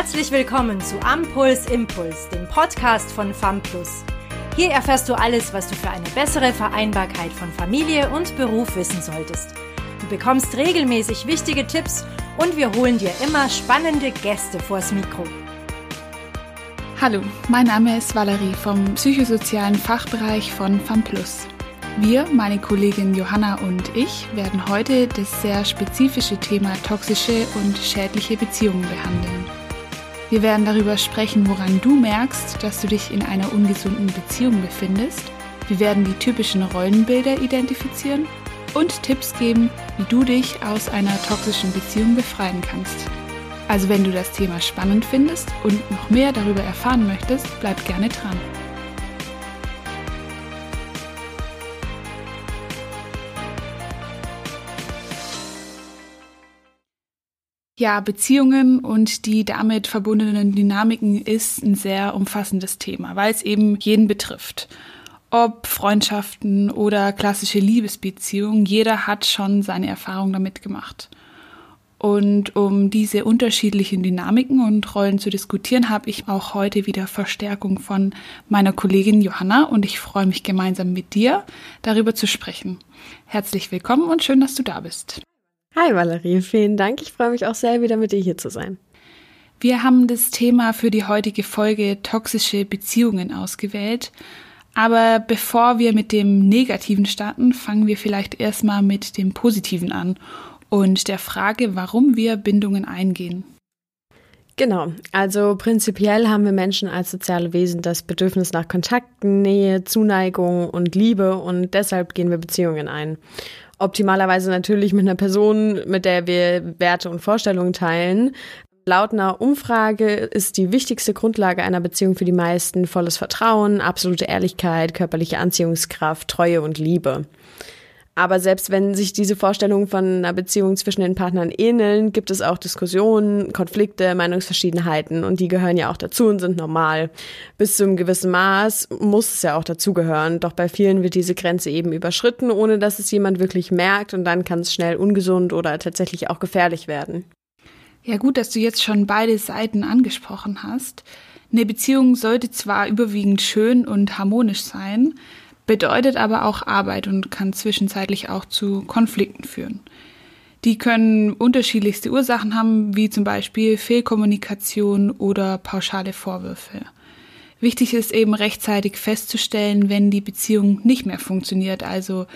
Herzlich willkommen zu Ampuls Impuls, dem Podcast von FAMPLUS. Hier erfährst du alles, was du für eine bessere Vereinbarkeit von Familie und Beruf wissen solltest. Du bekommst regelmäßig wichtige Tipps und wir holen dir immer spannende Gäste vors Mikro. Hallo, mein Name ist Valerie vom psychosozialen Fachbereich von FAMPLUS. Wir, meine Kollegin Johanna und ich, werden heute das sehr spezifische Thema toxische und schädliche Beziehungen behandeln. Wir werden darüber sprechen, woran du merkst, dass du dich in einer ungesunden Beziehung befindest. Wir werden die typischen Rollenbilder identifizieren und Tipps geben, wie du dich aus einer toxischen Beziehung befreien kannst. Also wenn du das Thema spannend findest und noch mehr darüber erfahren möchtest, bleib gerne dran. Ja, Beziehungen und die damit verbundenen Dynamiken ist ein sehr umfassendes Thema, weil es eben jeden betrifft. Ob Freundschaften oder klassische Liebesbeziehungen, jeder hat schon seine Erfahrung damit gemacht. Und um diese unterschiedlichen Dynamiken und Rollen zu diskutieren, habe ich auch heute wieder Verstärkung von meiner Kollegin Johanna und ich freue mich gemeinsam mit dir darüber zu sprechen. Herzlich willkommen und schön, dass du da bist. Hi Valerie, vielen Dank. Ich freue mich auch sehr, wieder mit dir hier zu sein. Wir haben das Thema für die heutige Folge toxische Beziehungen ausgewählt. Aber bevor wir mit dem Negativen starten, fangen wir vielleicht erstmal mit dem Positiven an und der Frage, warum wir Bindungen eingehen. Genau, also prinzipiell haben wir Menschen als soziale Wesen das Bedürfnis nach Kontakten, Nähe, Zuneigung und Liebe und deshalb gehen wir Beziehungen ein. Optimalerweise natürlich mit einer Person, mit der wir Werte und Vorstellungen teilen. Laut einer Umfrage ist die wichtigste Grundlage einer Beziehung für die meisten volles Vertrauen, absolute Ehrlichkeit, körperliche Anziehungskraft, Treue und Liebe. Aber selbst wenn sich diese Vorstellungen von einer Beziehung zwischen den Partnern ähneln, gibt es auch Diskussionen, Konflikte, Meinungsverschiedenheiten und die gehören ja auch dazu und sind normal. Bis zu einem gewissen Maß muss es ja auch dazugehören, doch bei vielen wird diese Grenze eben überschritten, ohne dass es jemand wirklich merkt und dann kann es schnell ungesund oder tatsächlich auch gefährlich werden. Ja gut, dass du jetzt schon beide Seiten angesprochen hast. Eine Beziehung sollte zwar überwiegend schön und harmonisch sein, bedeutet aber auch Arbeit und kann zwischenzeitlich auch zu Konflikten führen. Die können unterschiedlichste Ursachen haben, wie zum Beispiel Fehlkommunikation oder pauschale Vorwürfe. Wichtig ist eben rechtzeitig festzustellen, wenn die Beziehung nicht mehr funktioniert, also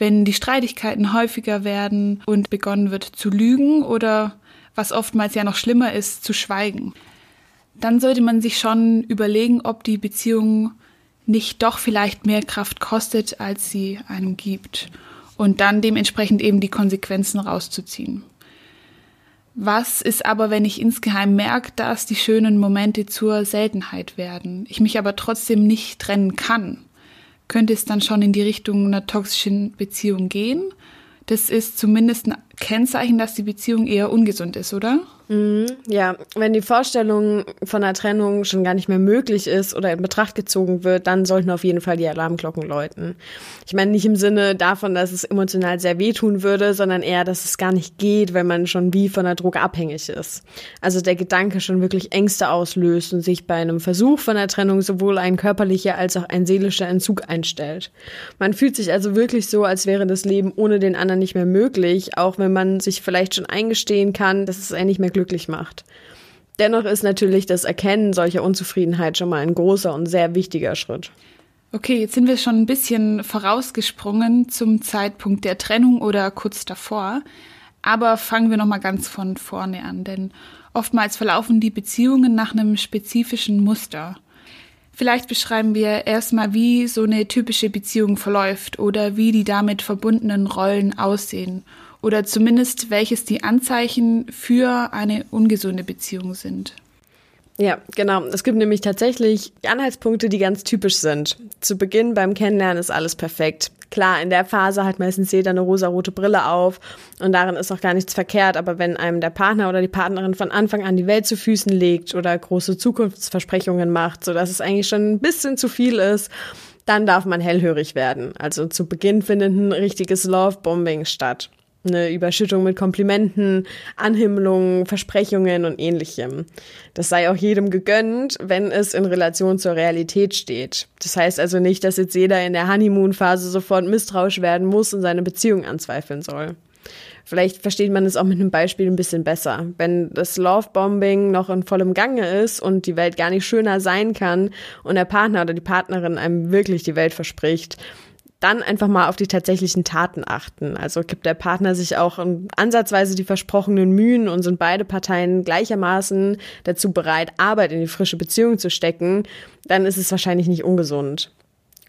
wenn die Streitigkeiten häufiger werden und begonnen wird zu lügen oder was oftmals ja noch schlimmer ist, zu schweigen. Dann sollte man sich schon überlegen, ob die Beziehung nicht doch vielleicht mehr Kraft kostet, als sie einem gibt. Und dann dementsprechend eben die Konsequenzen rauszuziehen. Was ist aber, wenn ich insgeheim merke, dass die schönen Momente zur Seltenheit werden, ich mich aber trotzdem nicht trennen kann? Könnte es dann schon in die Richtung einer toxischen Beziehung gehen? Das ist zumindest ein Kennzeichen, dass die Beziehung eher ungesund ist, oder? Mhm, ja, wenn die Vorstellung von einer Trennung schon gar nicht mehr möglich ist oder in Betracht gezogen wird, dann sollten auf jeden Fall die Alarmglocken läuten. Ich meine nicht im Sinne davon, dass es emotional sehr wehtun würde, sondern eher, dass es gar nicht geht, wenn man schon wie von der Droge abhängig ist. Also der Gedanke schon wirklich Ängste auslöst und sich bei einem Versuch von der Trennung sowohl ein körperlicher als auch ein seelischer Entzug einstellt. Man fühlt sich also wirklich so, als wäre das Leben ohne den anderen nicht mehr möglich, auch wenn man sich vielleicht schon eingestehen kann, dass es einen nicht mehr glücklich macht. Dennoch ist natürlich das Erkennen solcher Unzufriedenheit schon mal ein großer und sehr wichtiger Schritt. Okay, jetzt sind wir schon ein bisschen vorausgesprungen zum Zeitpunkt der Trennung oder kurz davor. Aber fangen wir noch mal ganz von vorne an, denn oftmals verlaufen die Beziehungen nach einem spezifischen Muster. Vielleicht beschreiben wir erstmal, wie so eine typische Beziehung verläuft oder wie die damit verbundenen Rollen aussehen oder zumindest welches die Anzeichen für eine ungesunde Beziehung sind. Ja, genau. Es gibt nämlich tatsächlich Anhaltspunkte, die ganz typisch sind. Zu Beginn beim Kennenlernen ist alles perfekt. Klar, in der Phase hat meistens jeder eine rosarote Brille auf und darin ist auch gar nichts verkehrt, aber wenn einem der Partner oder die Partnerin von Anfang an die Welt zu Füßen legt oder große Zukunftsversprechungen macht, sodass es eigentlich schon ein bisschen zu viel ist, dann darf man hellhörig werden. Also zu Beginn findet ein richtiges Love-Bombing statt. Eine Überschüttung mit Komplimenten, Anhimmelungen, Versprechungen und ähnlichem. Das sei auch jedem gegönnt, wenn es in Relation zur Realität steht. Das heißt also nicht, dass jetzt jeder in der Honeymoon-Phase sofort misstrauisch werden muss und seine Beziehung anzweifeln soll. Vielleicht versteht man es auch mit einem Beispiel ein bisschen besser. Wenn das Lovebombing noch in vollem Gange ist und die Welt gar nicht schöner sein kann und der Partner oder die Partnerin einem wirklich die Welt verspricht, dann einfach mal auf die tatsächlichen Taten achten. Also gibt der Partner sich auch ansatzweise die versprochenen Mühen und sind beide Parteien gleichermaßen dazu bereit, Arbeit in die frische Beziehung zu stecken, dann ist es wahrscheinlich nicht ungesund.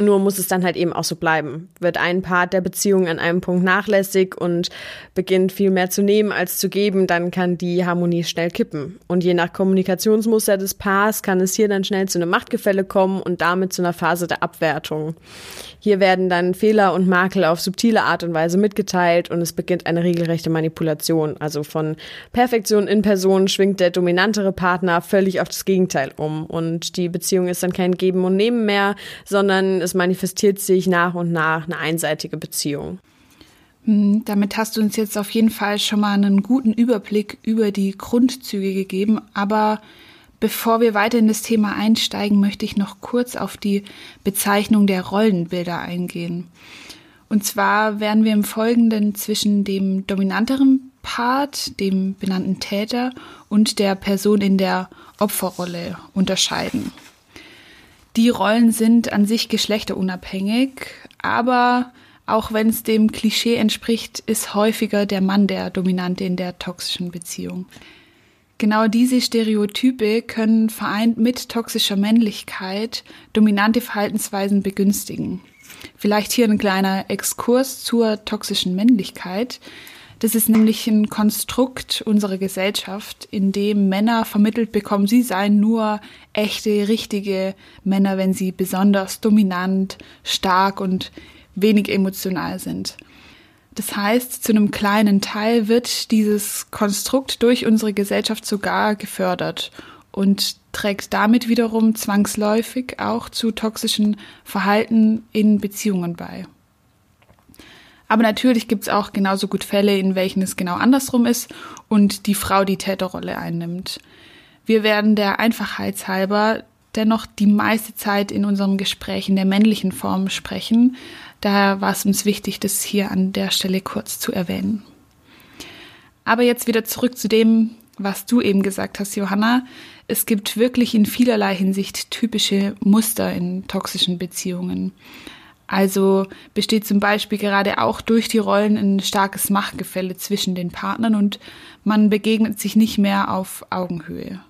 Nur muss es dann halt eben auch so bleiben. Wird ein Part der Beziehung an einem Punkt nachlässig und beginnt viel mehr zu nehmen als zu geben, dann kann die Harmonie schnell kippen. Und je nach Kommunikationsmuster des Paars kann es hier dann schnell zu einem Machtgefälle kommen und damit zu einer Phase der Abwertung. Hier werden dann Fehler und Makel auf subtile Art und Weise mitgeteilt und es beginnt eine regelrechte Manipulation. Also von Perfektion in Person schwingt der dominantere Partner völlig auf das Gegenteil um und die Beziehung ist dann kein Geben und Nehmen mehr, sondern es manifestiert sich nach und nach eine einseitige Beziehung. Hm, damit hast du uns jetzt auf jeden Fall schon mal einen guten Überblick über die Grundzüge gegeben, aber Bevor wir weiter in das Thema einsteigen, möchte ich noch kurz auf die Bezeichnung der Rollenbilder eingehen. Und zwar werden wir im Folgenden zwischen dem dominanteren Part, dem benannten Täter, und der Person in der Opferrolle unterscheiden. Die Rollen sind an sich geschlechterunabhängig, aber auch wenn es dem Klischee entspricht, ist häufiger der Mann der Dominante in der toxischen Beziehung. Genau diese Stereotype können vereint mit toxischer Männlichkeit dominante Verhaltensweisen begünstigen. Vielleicht hier ein kleiner Exkurs zur toxischen Männlichkeit. Das ist nämlich ein Konstrukt unserer Gesellschaft, in dem Männer vermittelt bekommen, sie seien nur echte, richtige Männer, wenn sie besonders dominant, stark und wenig emotional sind. Das heißt, zu einem kleinen Teil wird dieses Konstrukt durch unsere Gesellschaft sogar gefördert und trägt damit wiederum zwangsläufig auch zu toxischen Verhalten in Beziehungen bei. Aber natürlich gibt es auch genauso gut Fälle, in welchen es genau andersrum ist und die Frau die Täterrolle einnimmt. Wir werden der Einfachheit halber dennoch die meiste Zeit in unserem Gespräch in der männlichen Form sprechen, Daher war es uns wichtig, das hier an der Stelle kurz zu erwähnen. Aber jetzt wieder zurück zu dem, was du eben gesagt hast, Johanna. Es gibt wirklich in vielerlei Hinsicht typische Muster in toxischen Beziehungen. Also besteht zum Beispiel gerade auch durch die Rollen ein starkes Machtgefälle zwischen den Partnern und man begegnet sich nicht mehr auf Augenhöhe.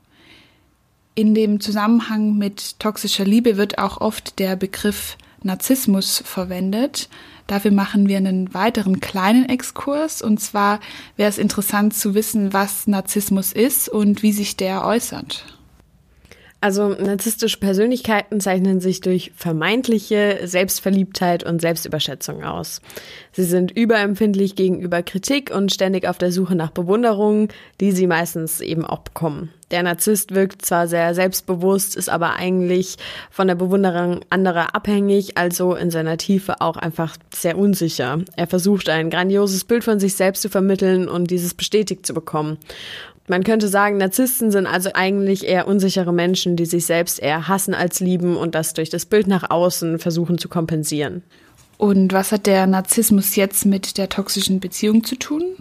In dem Zusammenhang mit toxischer Liebe wird auch oft der Begriff Narzissmus verwendet. Dafür machen wir einen weiteren kleinen Exkurs. Und zwar wäre es interessant zu wissen, was Narzissmus ist und wie sich der äußert. Also narzisstische Persönlichkeiten zeichnen sich durch vermeintliche Selbstverliebtheit und Selbstüberschätzung aus. Sie sind überempfindlich gegenüber Kritik und ständig auf der Suche nach Bewunderung, die sie meistens eben auch bekommen. Der Narzisst wirkt zwar sehr selbstbewusst, ist aber eigentlich von der Bewunderung anderer abhängig, also in seiner Tiefe auch einfach sehr unsicher. Er versucht ein grandioses Bild von sich selbst zu vermitteln und dieses bestätigt zu bekommen. Man könnte sagen, Narzissten sind also eigentlich eher unsichere Menschen, die sich selbst eher hassen als lieben und das durch das Bild nach außen versuchen zu kompensieren. Und was hat der Narzissmus jetzt mit der toxischen Beziehung zu tun?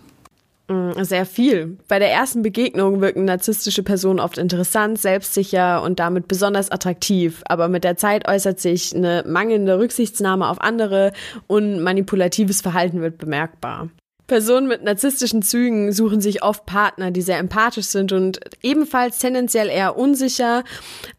Mm, sehr viel. Bei der ersten Begegnung wirken narzisstische Personen oft interessant, selbstsicher und damit besonders attraktiv. Aber mit der Zeit äußert sich eine mangelnde Rücksichtsnahme auf andere und manipulatives Verhalten wird bemerkbar. Personen mit narzisstischen Zügen suchen sich oft Partner, die sehr empathisch sind und ebenfalls tendenziell eher unsicher,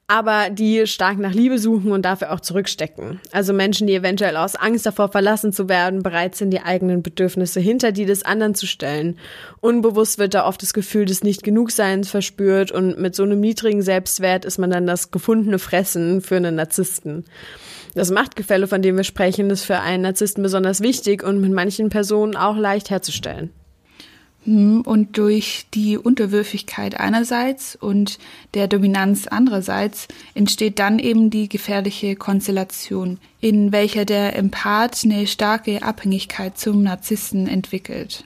aber die stark nach Liebe suchen und dafür auch zurückstecken. Also Menschen, die eventuell aus Angst davor verlassen zu werden, bereit sind, die eigenen Bedürfnisse hinter die des anderen zu stellen. Unbewusst wird da oft das Gefühl des Nicht-Genugseins verspürt und mit so einem niedrigen Selbstwert ist man dann das gefundene Fressen für einen Narzissten. Das Machtgefälle, von dem wir sprechen, ist für einen Narzissten besonders wichtig und mit manchen Personen auch leicht herzustellen. Hm, und durch die Unterwürfigkeit einerseits und der Dominanz andererseits entsteht dann eben die gefährliche Konstellation, in welcher der Empath eine starke Abhängigkeit zum Narzissten entwickelt.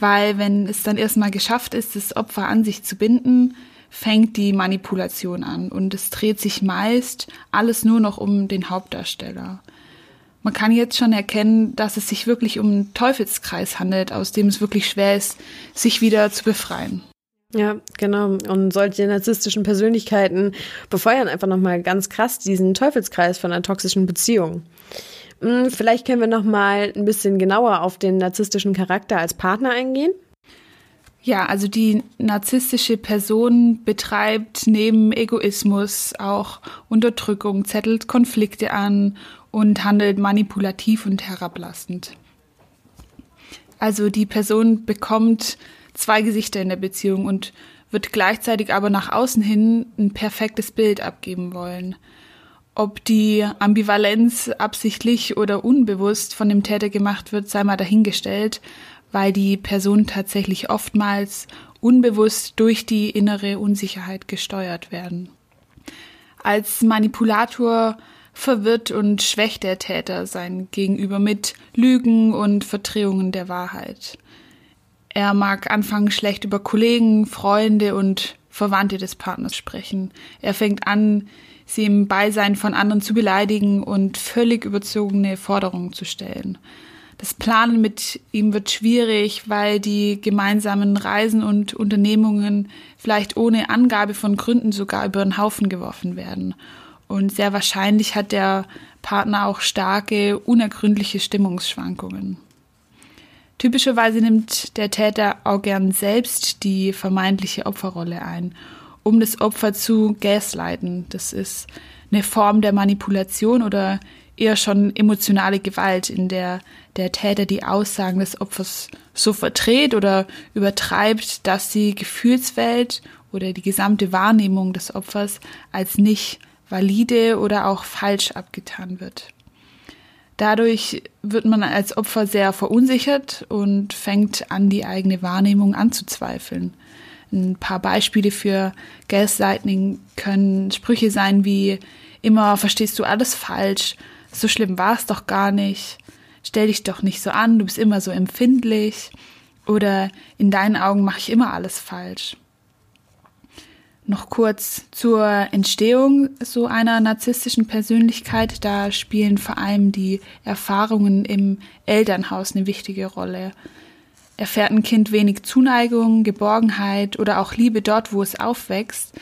weil wenn es dann erstmal geschafft ist, das Opfer an sich zu binden, fängt die Manipulation an und es dreht sich meist alles nur noch um den Hauptdarsteller. Man kann jetzt schon erkennen, dass es sich wirklich um einen Teufelskreis handelt, aus dem es wirklich schwer ist, sich wieder zu befreien. Ja, genau. Und solche narzisstischen Persönlichkeiten befeuern einfach nochmal ganz krass diesen Teufelskreis von einer toxischen Beziehung. Hm, vielleicht können wir nochmal ein bisschen genauer auf den narzisstischen Charakter als Partner eingehen. Ja, also die narzisstische Person betreibt neben Egoismus auch Unterdrückung, zettelt Konflikte an und handelt manipulativ und herablassend. Also die Person bekommt zwei Gesichter in der Beziehung und wird gleichzeitig aber nach außen hin ein perfektes Bild abgeben wollen. Ob die Ambivalenz absichtlich oder unbewusst von dem Täter gemacht wird, sei mal dahingestellt, weil die Personen tatsächlich oftmals unbewusst durch die innere Unsicherheit gesteuert werden. Als Manipulator verwirrt und schwächt der Täter sein Gegenüber mit Lügen und Verdrehungen der Wahrheit. Er mag anfangen, schlecht über Kollegen, Freunde und Verwandte des Partners sprechen. Er fängt an, sie im Beisein von anderen zu beleidigen und völlig überzogene Forderungen zu stellen. Das Planen mit ihm wird schwierig, weil die gemeinsamen Reisen und Unternehmungen vielleicht ohne Angabe von Gründen sogar über den Haufen geworfen werden. Und sehr wahrscheinlich hat der Partner auch starke, unergründliche Stimmungsschwankungen. Typischerweise nimmt der Täter auch gern selbst die vermeintliche Opferrolle ein, um das Opfer zu gaslighten. Das ist eine Form der Manipulation oder eher schon emotionale Gewalt, in der der Täter die Aussagen des Opfers so verdreht oder übertreibt, dass die Gefühlswelt oder die gesamte Wahrnehmung des Opfers als nicht valide oder auch falsch abgetan wird. Dadurch wird man als Opfer sehr verunsichert und fängt an, die eigene Wahrnehmung anzuzweifeln. Ein paar Beispiele für Gaslighting können Sprüche sein wie immer verstehst du alles falsch, so schlimm war es doch gar nicht, stell dich doch nicht so an, du bist immer so empfindlich oder in deinen Augen mache ich immer alles falsch. Noch kurz zur Entstehung so einer narzisstischen Persönlichkeit. Da spielen vor allem die Erfahrungen im Elternhaus eine wichtige Rolle. Erfährt ein Kind wenig Zuneigung, Geborgenheit oder auch Liebe dort, wo es aufwächst,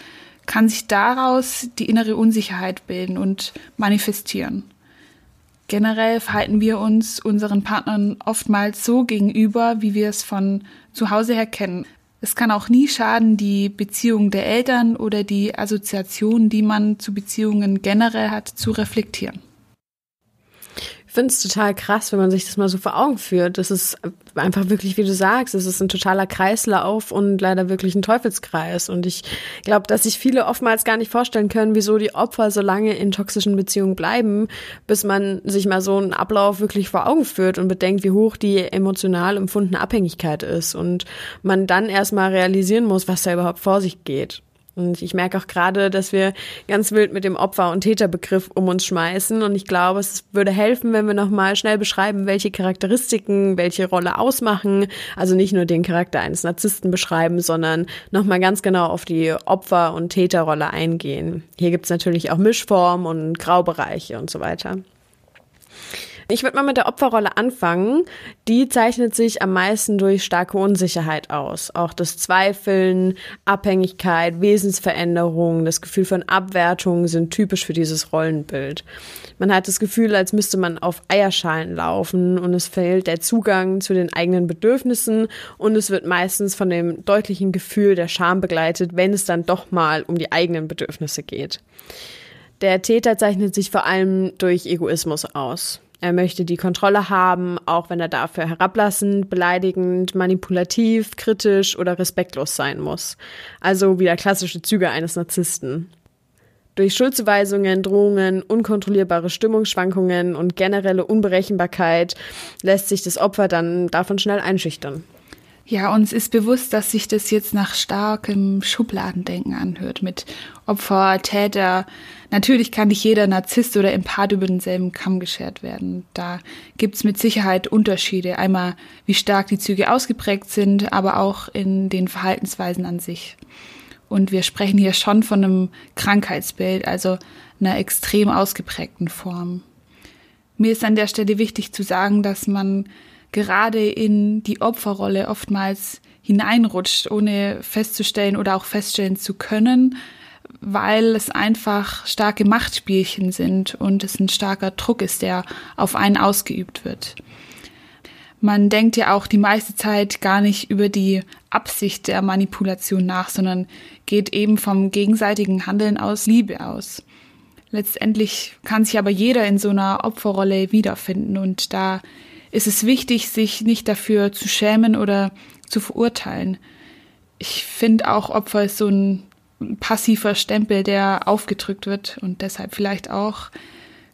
kann sich daraus die innere Unsicherheit bilden und manifestieren. Generell verhalten wir uns unseren Partnern oftmals so gegenüber, wie wir es von zu Hause her kennen. Es kann auch nie schaden, die Beziehung der Eltern oder die Assoziation, die man zu Beziehungen generell hat, zu reflektieren. Ich finde es total krass, wenn man sich das mal so vor Augen führt. Das ist einfach wirklich, wie du sagst, es ist ein totaler Kreislauf und leider wirklich ein Teufelskreis. Und ich glaube, dass sich viele oftmals gar nicht vorstellen können, wieso die Opfer so lange in toxischen Beziehungen bleiben, bis man sich mal so einen Ablauf wirklich vor Augen führt und bedenkt, wie hoch die emotional empfundene Abhängigkeit ist. Und man dann erstmal realisieren muss, was da überhaupt vor sich geht. Und ich merke auch gerade, dass wir ganz wild mit dem Opfer- und Täterbegriff um uns schmeißen. Und ich glaube, es würde helfen, wenn wir nochmal schnell beschreiben, welche Charakteristiken welche Rolle ausmachen. Also nicht nur den Charakter eines Narzissten beschreiben, sondern nochmal ganz genau auf die Opfer- und Täterrolle eingehen. Hier gibt's natürlich auch Mischformen und Graubereiche und so weiter. Ich würde mal mit der Opferrolle anfangen. Die zeichnet sich am meisten durch starke Unsicherheit aus. Auch das Zweifeln, Abhängigkeit, Wesensveränderung, das Gefühl von Abwertung sind typisch für dieses Rollenbild. Man hat das Gefühl, als müsste man auf Eierschalen laufen und es fehlt der Zugang zu den eigenen Bedürfnissen und es wird meistens von dem deutlichen Gefühl der Scham begleitet, wenn es dann doch mal um die eigenen Bedürfnisse geht. Der Täter zeichnet sich vor allem durch Egoismus aus. Er möchte die Kontrolle haben, auch wenn er dafür herablassend, beleidigend, manipulativ, kritisch oder respektlos sein muss. Also wieder klassische Züge eines Narzissten. Durch Schuldzuweisungen, Drohungen, unkontrollierbare Stimmungsschwankungen und generelle Unberechenbarkeit lässt sich das Opfer dann davon schnell einschüchtern. Ja, uns ist bewusst, dass sich das jetzt nach starkem Schubladendenken anhört mit Opfer, Täter. Natürlich kann nicht jeder Narzisst oder Empath über denselben Kamm geschert werden. Da gibt's mit Sicherheit Unterschiede. Einmal, wie stark die Züge ausgeprägt sind, aber auch in den Verhaltensweisen an sich. Und wir sprechen hier schon von einem Krankheitsbild, also einer extrem ausgeprägten Form. Mir ist an der Stelle wichtig zu sagen, dass man gerade in die Opferrolle oftmals hineinrutscht, ohne festzustellen oder auch feststellen zu können, weil es einfach starke Machtspielchen sind und es ein starker Druck ist, der auf einen ausgeübt wird. Man denkt ja auch die meiste Zeit gar nicht über die Absicht der Manipulation nach, sondern geht eben vom gegenseitigen Handeln aus Liebe aus. Letztendlich kann sich aber jeder in so einer Opferrolle wiederfinden und da ist es wichtig, sich nicht dafür zu schämen oder zu verurteilen. Ich finde auch Opfer ist so ein passiver Stempel, der aufgedrückt wird und deshalb vielleicht auch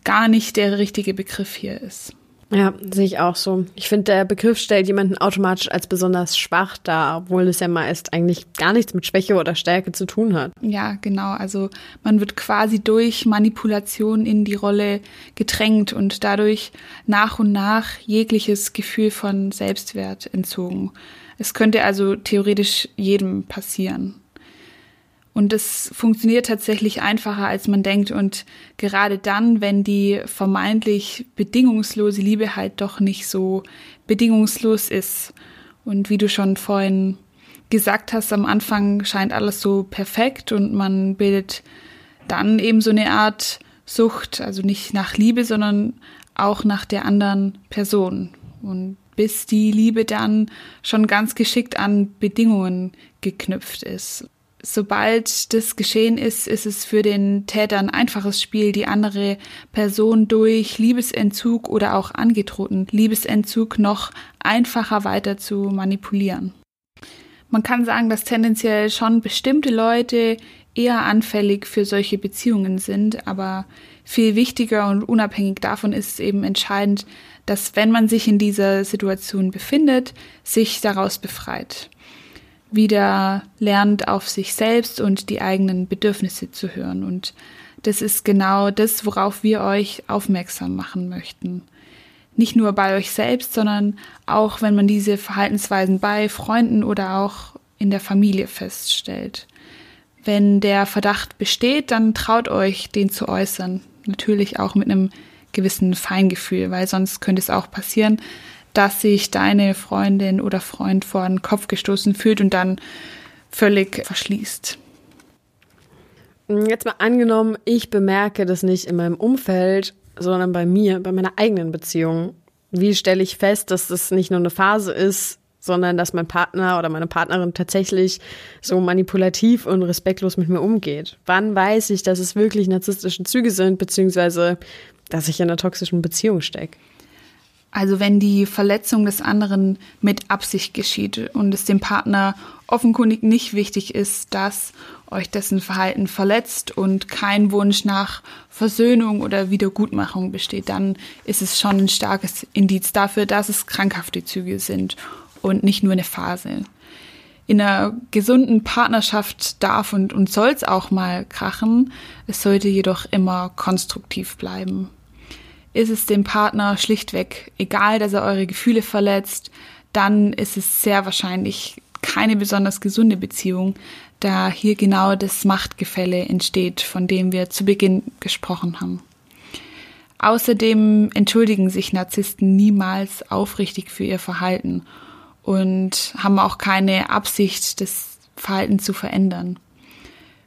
gar nicht der richtige Begriff hier ist. Ja, sehe ich auch so. Ich finde, der Begriff stellt jemanden automatisch als besonders schwach dar, obwohl es ja meist eigentlich gar nichts mit Schwäche oder Stärke zu tun hat. Ja, genau. Also man wird quasi durch Manipulation in die Rolle gedrängt und dadurch nach und nach jegliches Gefühl von Selbstwert entzogen. Es könnte also theoretisch jedem passieren. Und es funktioniert tatsächlich einfacher, als man denkt. Und gerade dann, wenn die vermeintlich bedingungslose Liebe halt doch nicht so bedingungslos ist. Und wie du schon vorhin gesagt hast, am Anfang scheint alles so perfekt und man bildet dann eben so eine Art Sucht, also nicht nach Liebe, sondern auch nach der anderen Person. Und bis die Liebe dann schon ganz geschickt an Bedingungen geknüpft ist sobald das geschehen ist, ist es für den Täter ein einfaches Spiel, die andere Person durch Liebesentzug oder auch angedrohten Liebesentzug noch einfacher weiter zu manipulieren. Man kann sagen, dass tendenziell schon bestimmte Leute eher anfällig für solche Beziehungen sind, aber viel wichtiger und unabhängig davon ist es eben entscheidend, dass wenn man sich in dieser Situation befindet, sich daraus befreit wieder lernt, auf sich selbst und die eigenen Bedürfnisse zu hören. Und das ist genau das, worauf wir euch aufmerksam machen möchten. Nicht nur bei euch selbst, sondern auch, wenn man diese Verhaltensweisen bei Freunden oder auch in der Familie feststellt. Wenn der Verdacht besteht, dann traut euch, den zu äußern. Natürlich auch mit einem gewissen Feingefühl, weil sonst könnte es auch passieren, dass sich deine Freundin oder Freund vor den Kopf gestoßen fühlt und dann völlig verschließt. Jetzt mal angenommen, ich bemerke das nicht in meinem Umfeld, sondern bei mir, bei meiner eigenen Beziehung. Wie stelle ich fest, dass das nicht nur eine Phase ist, sondern dass mein Partner oder meine Partnerin tatsächlich so manipulativ und respektlos mit mir umgeht? Wann weiß ich, dass es wirklich narzisstische Züge sind, beziehungsweise dass ich in einer toxischen Beziehung stecke? Also wenn die Verletzung des anderen mit Absicht geschieht und es dem Partner offenkundig nicht wichtig ist, dass euch dessen Verhalten verletzt und kein Wunsch nach Versöhnung oder Wiedergutmachung besteht, dann ist es schon ein starkes Indiz dafür, dass es krankhafte Züge sind und nicht nur eine Phase. In einer gesunden Partnerschaft darf und, und soll es auch mal krachen. Es sollte jedoch immer konstruktiv bleiben ist es dem Partner schlichtweg egal, dass er eure Gefühle verletzt, dann ist es sehr wahrscheinlich keine besonders gesunde Beziehung, da hier genau das Machtgefälle entsteht, von dem wir zu Beginn gesprochen haben. Außerdem entschuldigen sich Narzissten niemals aufrichtig für ihr Verhalten und haben auch keine Absicht, das Verhalten zu verändern.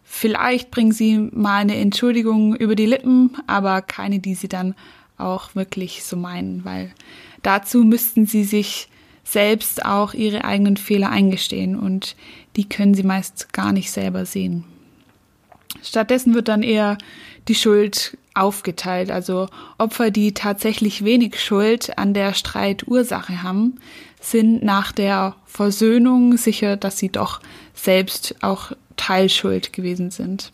Vielleicht bringen sie mal eine Entschuldigung über die Lippen, aber keine, die sie dann auch wirklich so meinen, weil dazu müssten sie sich selbst auch ihre eigenen Fehler eingestehen und die können sie meist gar nicht selber sehen. Stattdessen wird dann eher die Schuld aufgeteilt, also Opfer, die tatsächlich wenig Schuld an der Streitursache haben, sind nach der Versöhnung sicher, dass sie doch selbst auch Teilschuld gewesen sind.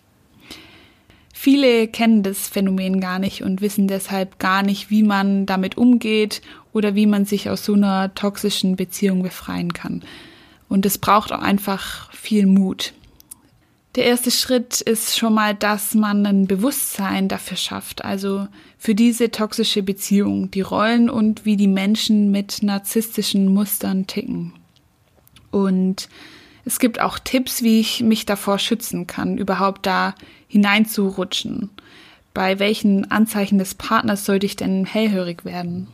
Viele kennen das Phänomen gar nicht und wissen deshalb gar nicht, wie man damit umgeht oder wie man sich aus so einer toxischen Beziehung befreien kann. Und es braucht auch einfach viel Mut. Der erste Schritt ist schon mal, dass man ein Bewusstsein dafür schafft, also für diese toxische Beziehung, die Rollen und wie die Menschen mit narzisstischen Mustern ticken. Und es gibt auch Tipps, wie ich mich davor schützen kann, überhaupt da hineinzurutschen. Bei welchen Anzeichen des Partners sollte ich denn hellhörig werden?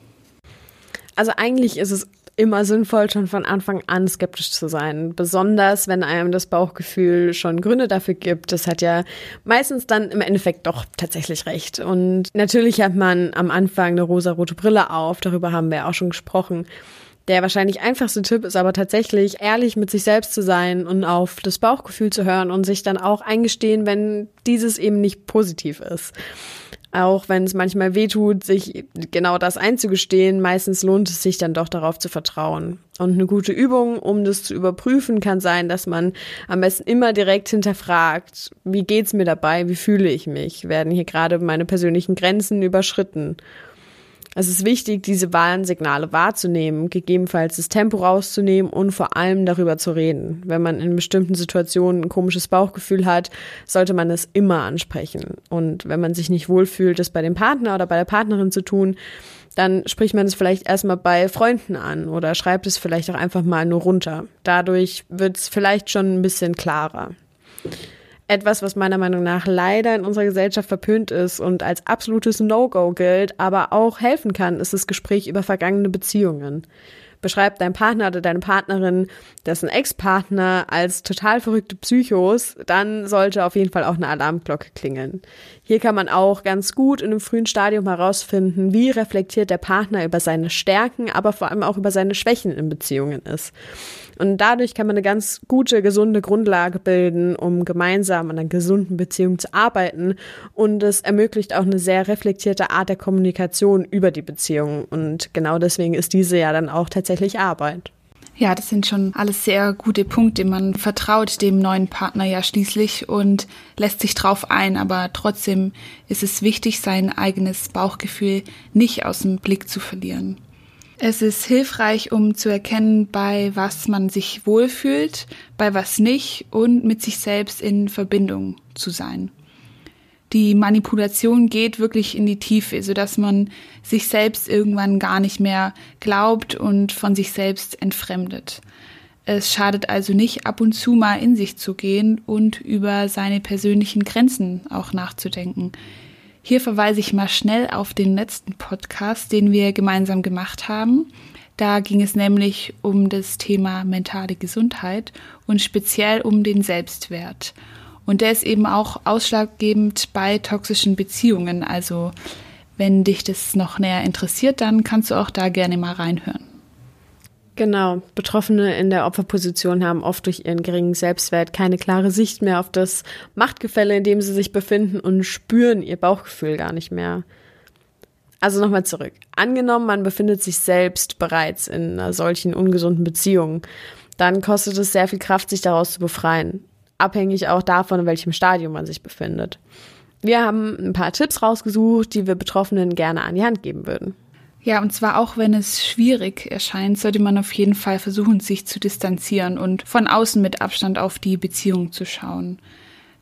Also eigentlich ist es immer sinnvoll, schon von Anfang an skeptisch zu sein. Besonders, wenn einem das Bauchgefühl schon Gründe dafür gibt. Das hat ja meistens dann im Endeffekt doch tatsächlich recht. Und natürlich hat man am Anfang eine rosa-rote Brille auf. Darüber haben wir auch schon gesprochen. Der wahrscheinlich einfachste Tipp ist aber tatsächlich, ehrlich mit sich selbst zu sein und auf das Bauchgefühl zu hören und sich dann auch eingestehen, wenn dieses eben nicht positiv ist. Auch wenn es manchmal wehtut, sich genau das einzugestehen, meistens lohnt es sich dann doch darauf zu vertrauen. Und eine gute Übung, um das zu überprüfen, kann sein, dass man am besten immer direkt hinterfragt, wie geht's mir dabei, wie fühle ich mich, werden hier gerade meine persönlichen Grenzen überschritten es ist wichtig, diese Warnsignale wahrzunehmen, gegebenenfalls das Tempo rauszunehmen und vor allem darüber zu reden. Wenn man in bestimmten Situationen ein komisches Bauchgefühl hat, sollte man es immer ansprechen. Und wenn man sich nicht wohlfühlt, das bei dem Partner oder bei der Partnerin zu tun, dann spricht man es vielleicht erstmal bei Freunden an oder schreibt es vielleicht auch einfach mal nur runter. Dadurch wird es vielleicht schon ein bisschen klarer. Etwas, was meiner Meinung nach leider in unserer Gesellschaft verpönt ist und als absolutes No-Go gilt, aber auch helfen kann, ist das Gespräch über vergangene Beziehungen beschreibt dein Partner oder deine Partnerin dessen Ex-Partner als total verrückte Psychos, dann sollte auf jeden Fall auch eine Alarmglocke klingeln. Hier kann man auch ganz gut in einem frühen Stadium herausfinden, wie reflektiert der Partner über seine Stärken, aber vor allem auch über seine Schwächen in Beziehungen ist. Und dadurch kann man eine ganz gute, gesunde Grundlage bilden, um gemeinsam an einer gesunden Beziehung zu arbeiten. Und es ermöglicht auch eine sehr reflektierte Art der Kommunikation über die Beziehung. Und genau deswegen ist diese ja dann auch tatsächlich Arbeit. Ja, das sind schon alles sehr gute Punkte. Man vertraut dem neuen Partner ja schließlich und lässt sich drauf ein, aber trotzdem ist es wichtig, sein eigenes Bauchgefühl nicht aus dem Blick zu verlieren. Es ist hilfreich, um zu erkennen, bei was man sich wohlfühlt, bei was nicht und mit sich selbst in Verbindung zu sein. Die Manipulation geht wirklich in die Tiefe, sodass man sich selbst irgendwann gar nicht mehr glaubt und von sich selbst entfremdet. Es schadet also nicht, ab und zu mal in sich zu gehen und über seine persönlichen Grenzen auch nachzudenken. Hier verweise ich mal schnell auf den letzten Podcast, den wir gemeinsam gemacht haben. Da ging es nämlich um das Thema mentale Gesundheit und speziell um den Selbstwert. Und der ist eben auch ausschlaggebend bei toxischen Beziehungen. Also wenn dich das noch näher interessiert, dann kannst du auch da gerne mal reinhören. Genau. Betroffene in der Opferposition haben oft durch ihren geringen Selbstwert keine klare Sicht mehr auf das Machtgefälle, in dem sie sich befinden und spüren ihr Bauchgefühl gar nicht mehr. Also nochmal zurück. Angenommen, man befindet sich selbst bereits in einer solchen ungesunden Beziehung, dann kostet es sehr viel Kraft, sich daraus zu befreien. Abhängig auch davon, in welchem Stadium man sich befindet. Wir haben ein paar Tipps rausgesucht, die wir Betroffenen gerne an die Hand geben würden. Ja, und zwar auch wenn es schwierig erscheint, sollte man auf jeden Fall versuchen, sich zu distanzieren und von außen mit Abstand auf die Beziehung zu schauen.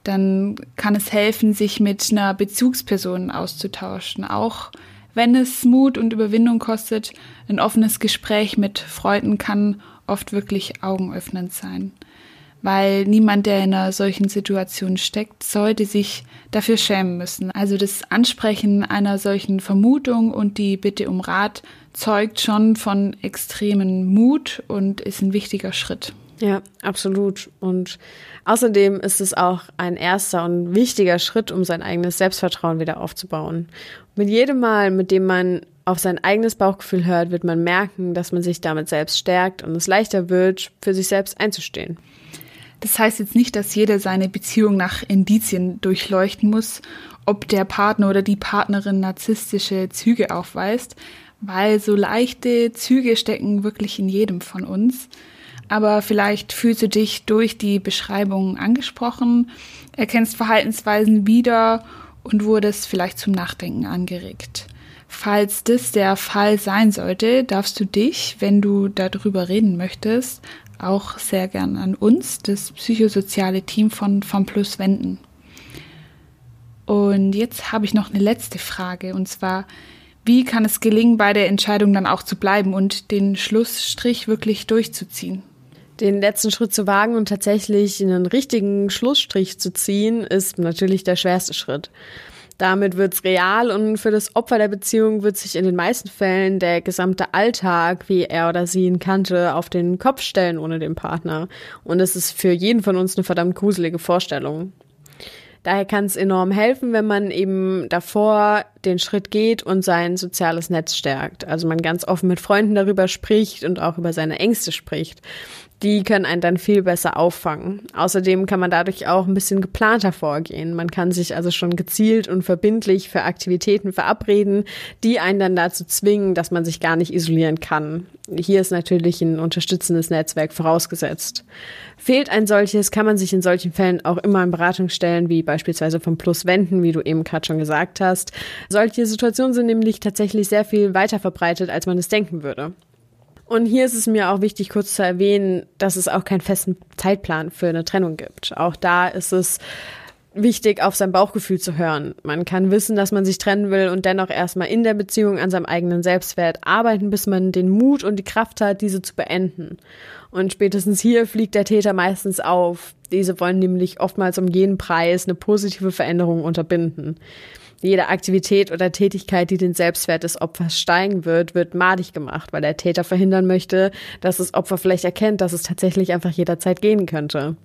Dann kann es helfen, sich mit einer Bezugsperson auszutauschen. Auch wenn es Mut und Überwindung kostet, ein offenes Gespräch mit Freunden kann oft wirklich augenöffnend sein weil niemand, der in einer solchen Situation steckt, sollte sich dafür schämen müssen. Also das Ansprechen einer solchen Vermutung und die Bitte um Rat zeugt schon von extremen Mut und ist ein wichtiger Schritt. Ja, absolut. Und außerdem ist es auch ein erster und wichtiger Schritt, um sein eigenes Selbstvertrauen wieder aufzubauen. Mit jedem Mal, mit dem man auf sein eigenes Bauchgefühl hört, wird man merken, dass man sich damit selbst stärkt und es leichter wird, für sich selbst einzustehen. Das heißt jetzt nicht, dass jeder seine Beziehung nach Indizien durchleuchten muss, ob der Partner oder die Partnerin narzisstische Züge aufweist, weil so leichte Züge stecken wirklich in jedem von uns. Aber vielleicht fühlst du dich durch die Beschreibung angesprochen, erkennst Verhaltensweisen wieder und wurdest vielleicht zum Nachdenken angeregt. Falls das der Fall sein sollte, darfst du dich, wenn du darüber reden möchtest, auch sehr gern an uns, das psychosoziale Team von FAMPLUS wenden. Und jetzt habe ich noch eine letzte Frage und zwar, wie kann es gelingen, bei der Entscheidung dann auch zu bleiben und den Schlussstrich wirklich durchzuziehen? Den letzten Schritt zu wagen und tatsächlich einen richtigen Schlussstrich zu ziehen, ist natürlich der schwerste Schritt. Damit wird's real und für das Opfer der Beziehung wird sich in den meisten Fällen der gesamte Alltag, wie er oder sie ihn kannte, auf den Kopf stellen ohne den Partner. Und es ist für jeden von uns eine verdammt gruselige Vorstellung. Daher kann es enorm helfen, wenn man eben davor den Schritt geht und sein soziales Netz stärkt. Also man ganz offen mit Freunden darüber spricht und auch über seine Ängste spricht die können einen dann viel besser auffangen. Außerdem kann man dadurch auch ein bisschen geplanter vorgehen. Man kann sich also schon gezielt und verbindlich für Aktivitäten verabreden, die einen dann dazu zwingen, dass man sich gar nicht isolieren kann. Hier ist natürlich ein unterstützendes Netzwerk vorausgesetzt. Fehlt ein solches, kann man sich in solchen Fällen auch immer an Beratungsstellen wie beispielsweise vom Plus wenden, wie du eben gerade schon gesagt hast. Solche Situationen sind nämlich tatsächlich sehr viel weiter verbreitet, als man es denken würde. Und hier ist es mir auch wichtig, kurz zu erwähnen, dass es auch keinen festen Zeitplan für eine Trennung gibt. Auch da ist es wichtig, auf sein Bauchgefühl zu hören. Man kann wissen, dass man sich trennen will und dennoch erstmal in der Beziehung an seinem eigenen Selbstwert arbeiten, bis man den Mut und die Kraft hat, diese zu beenden. Und spätestens hier fliegt der Täter meistens auf. Diese wollen nämlich oftmals um jeden Preis eine positive Veränderung unterbinden. Jede Aktivität oder Tätigkeit, die den Selbstwert des Opfers steigen wird, wird madig gemacht, weil der Täter verhindern möchte, dass das Opfer vielleicht erkennt, dass es tatsächlich einfach jederzeit gehen könnte.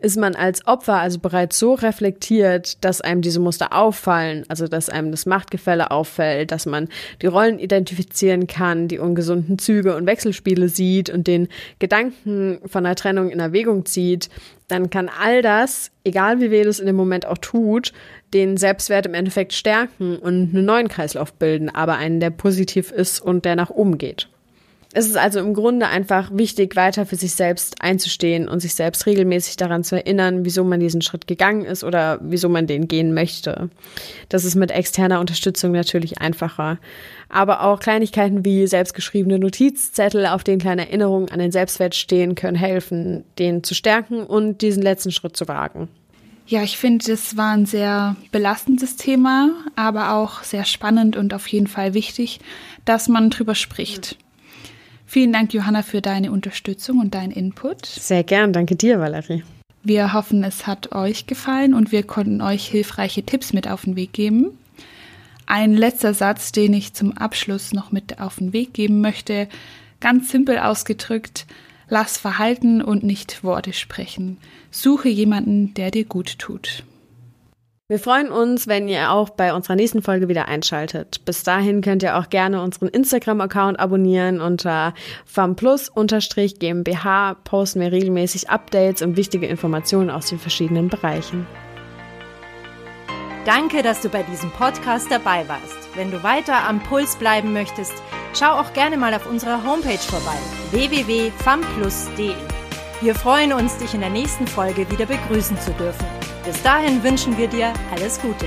Ist man als Opfer also bereits so reflektiert, dass einem diese Muster auffallen, also dass einem das Machtgefälle auffällt, dass man die Rollen identifizieren kann, die ungesunden Züge und Wechselspiele sieht und den Gedanken von einer Trennung in Erwägung zieht, dann kann all das, egal wie weh das in dem Moment auch tut, den Selbstwert im Endeffekt stärken und einen neuen Kreislauf bilden, aber einen, der positiv ist und der nach oben geht. Es ist also im Grunde einfach wichtig, weiter für sich selbst einzustehen und sich selbst regelmäßig daran zu erinnern, wieso man diesen Schritt gegangen ist oder wieso man den gehen möchte. Das ist mit externer Unterstützung natürlich einfacher. Aber auch Kleinigkeiten wie selbstgeschriebene Notizzettel, auf denen kleine Erinnerungen an den Selbstwert stehen, können helfen, den zu stärken und diesen letzten Schritt zu wagen. Ja, ich finde, es war ein sehr belastendes Thema, aber auch sehr spannend und auf jeden Fall wichtig, dass man drüber spricht. Vielen Dank, Johanna, für deine Unterstützung und deinen Input. Sehr gern, danke dir, Valerie. Wir hoffen, es hat euch gefallen und wir konnten euch hilfreiche Tipps mit auf den Weg geben. Ein letzter Satz, den ich zum Abschluss noch mit auf den Weg geben möchte, ganz simpel ausgedrückt, Lass Verhalten und nicht Worte sprechen. Suche jemanden, der dir gut tut. Wir freuen uns, wenn ihr auch bei unserer nächsten Folge wieder einschaltet. Bis dahin könnt ihr auch gerne unseren Instagram-Account abonnieren. Unter famplus-gmbh posten wir regelmäßig Updates und wichtige Informationen aus den verschiedenen Bereichen. Danke, dass du bei diesem Podcast dabei warst. Wenn du weiter am Puls bleiben möchtest, schau auch gerne mal auf unserer Homepage vorbei www.famplus.de. Wir freuen uns, dich in der nächsten Folge wieder begrüßen zu dürfen. Bis dahin wünschen wir dir alles Gute.